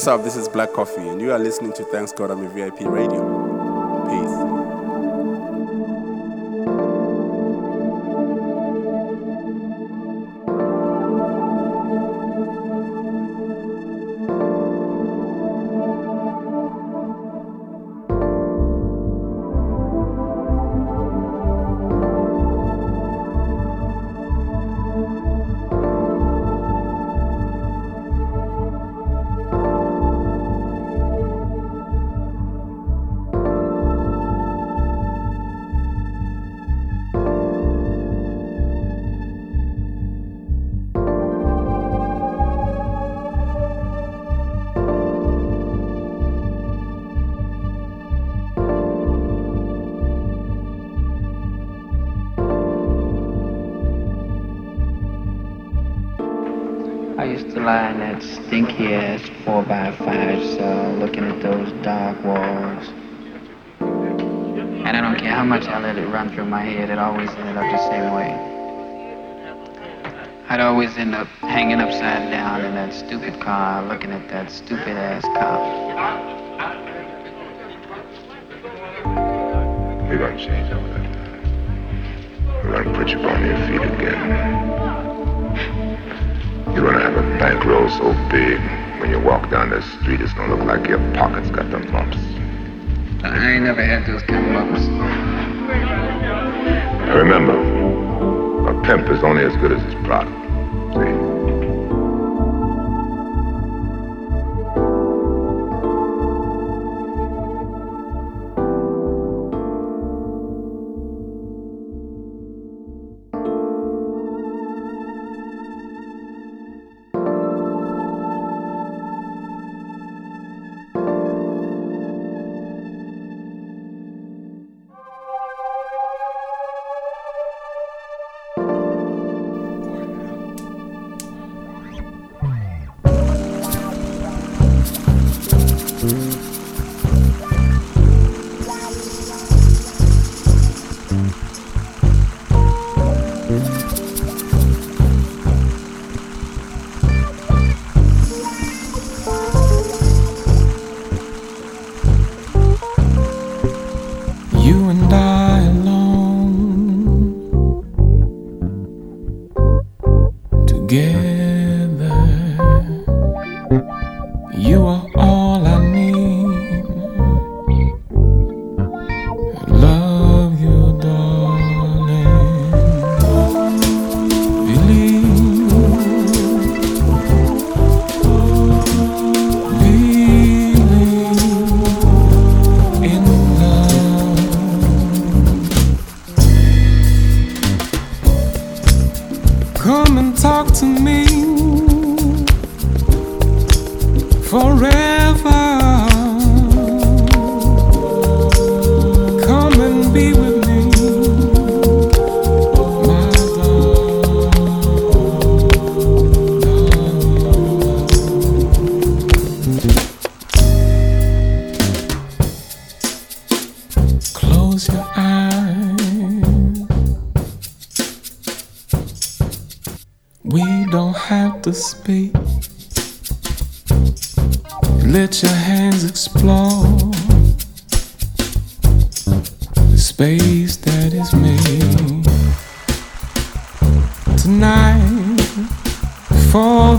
What's up? This is Black Coffee, and you are listening to Thanks God I'm a VIP Radio. Peace.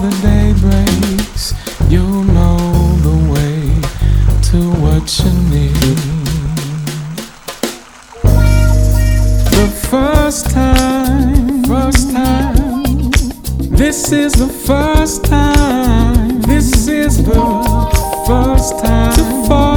the day breaks, you'll know the way to what you need. The first time, first time, this is the first time, this is the first time to fall.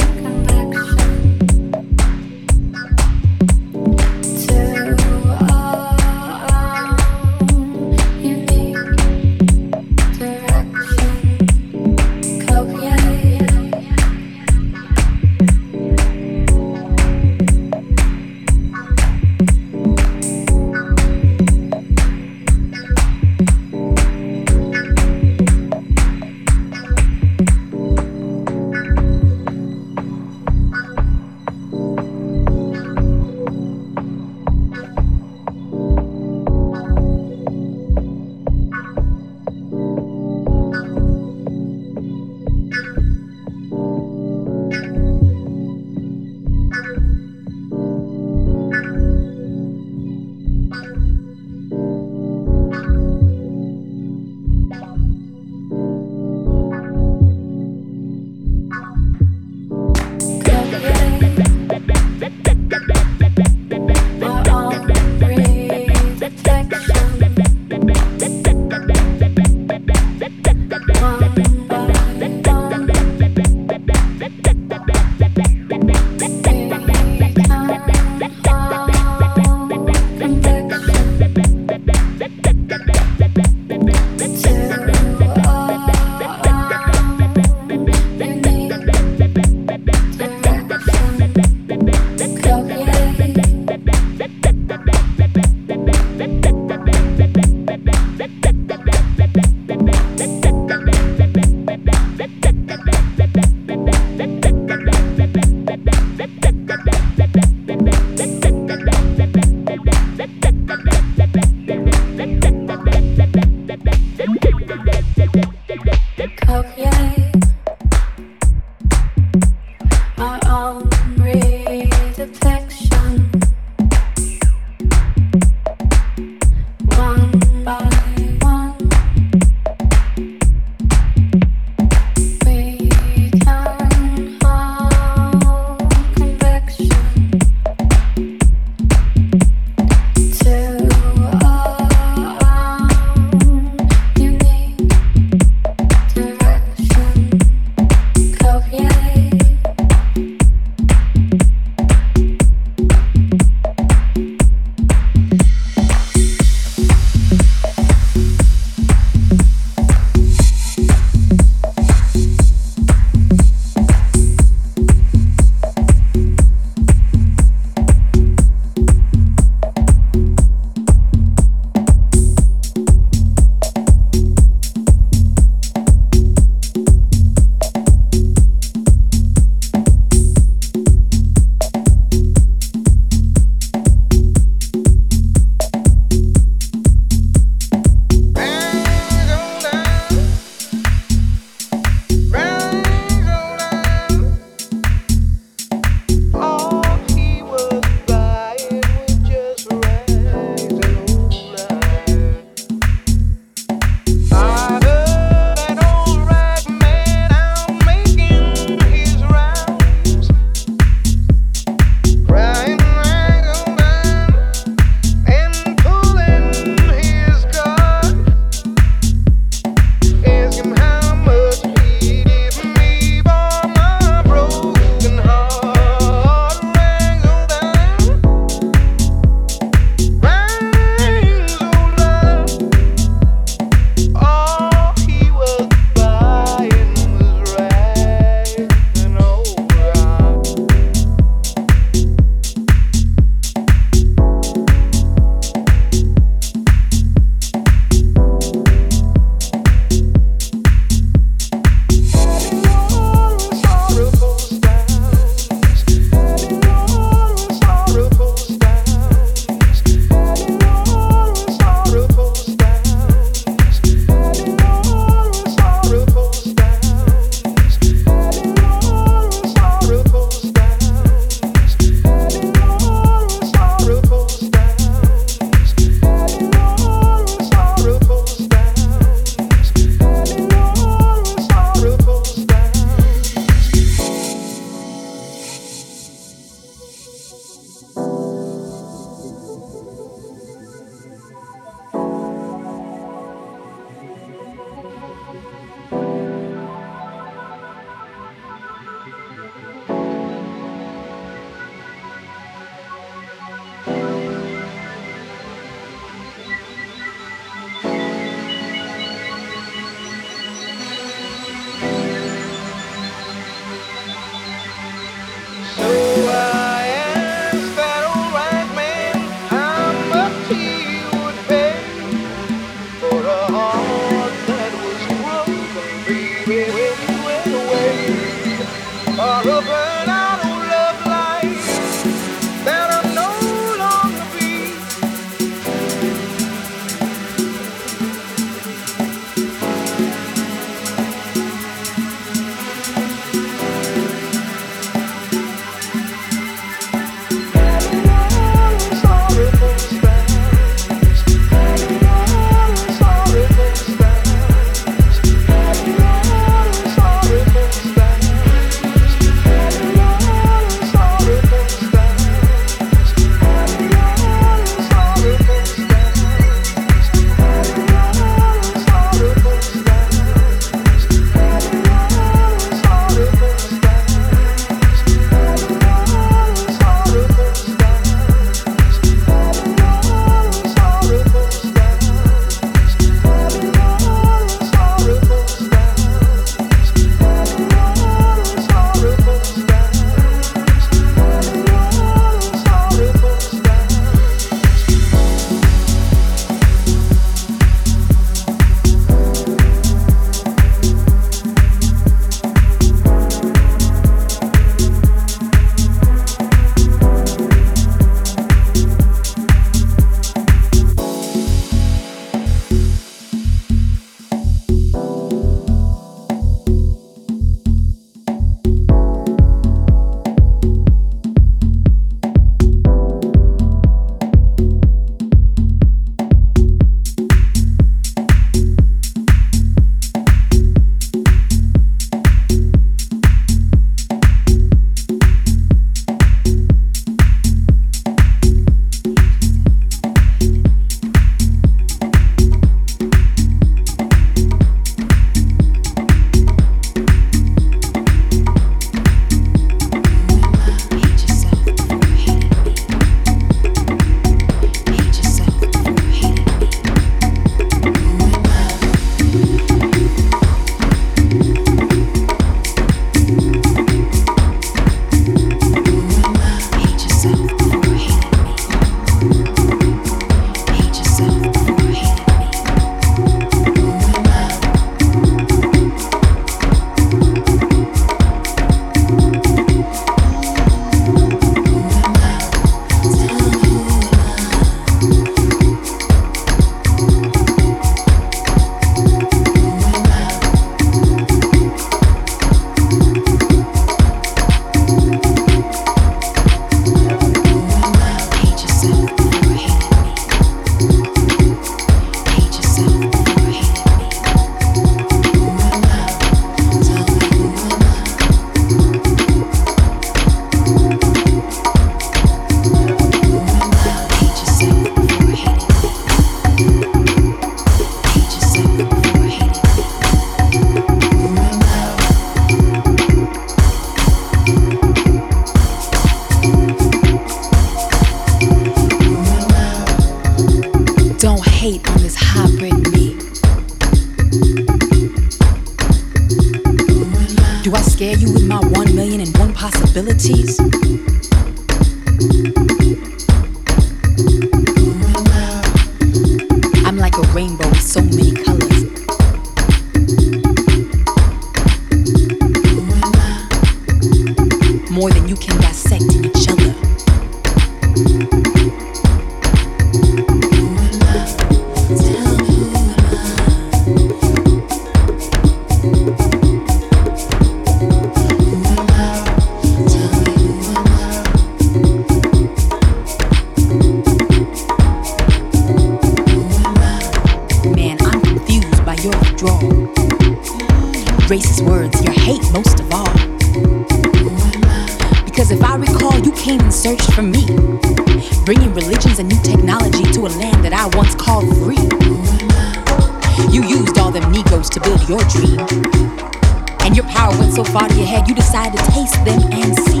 So far to your head, you decide to taste them and see.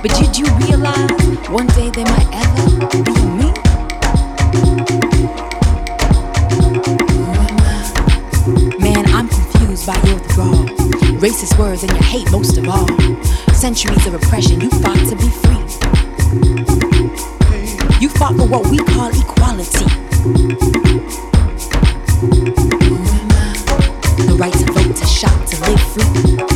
But did you realize one day they might ever be me? Man, I'm confused by your withdrawal. Racist words and your hate most of all. Centuries of oppression, you fought to be free. You fought for what we call equality. The right to vote, to shop, to live free.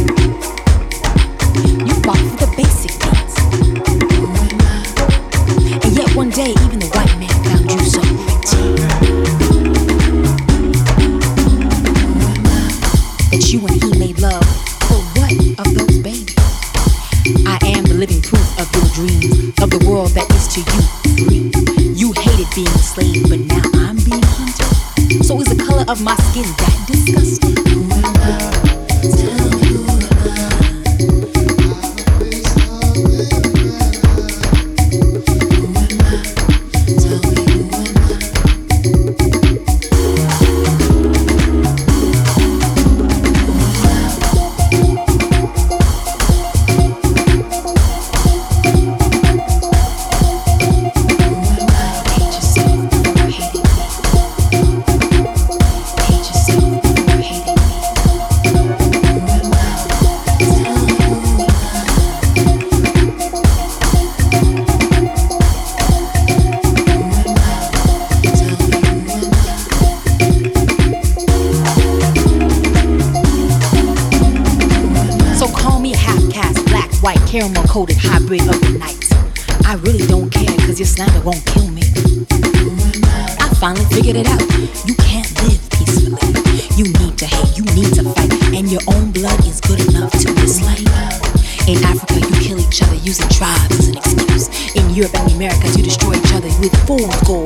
Hybrid of the night. I really don't care, cause your slander won't kill me. I finally figured it out. You can't live peacefully. You need to hate, you need to fight, and your own blood is good enough to dislike. In Africa, you kill each other using tribes as an excuse. In Europe and the Americas, you destroy each other with food, gold,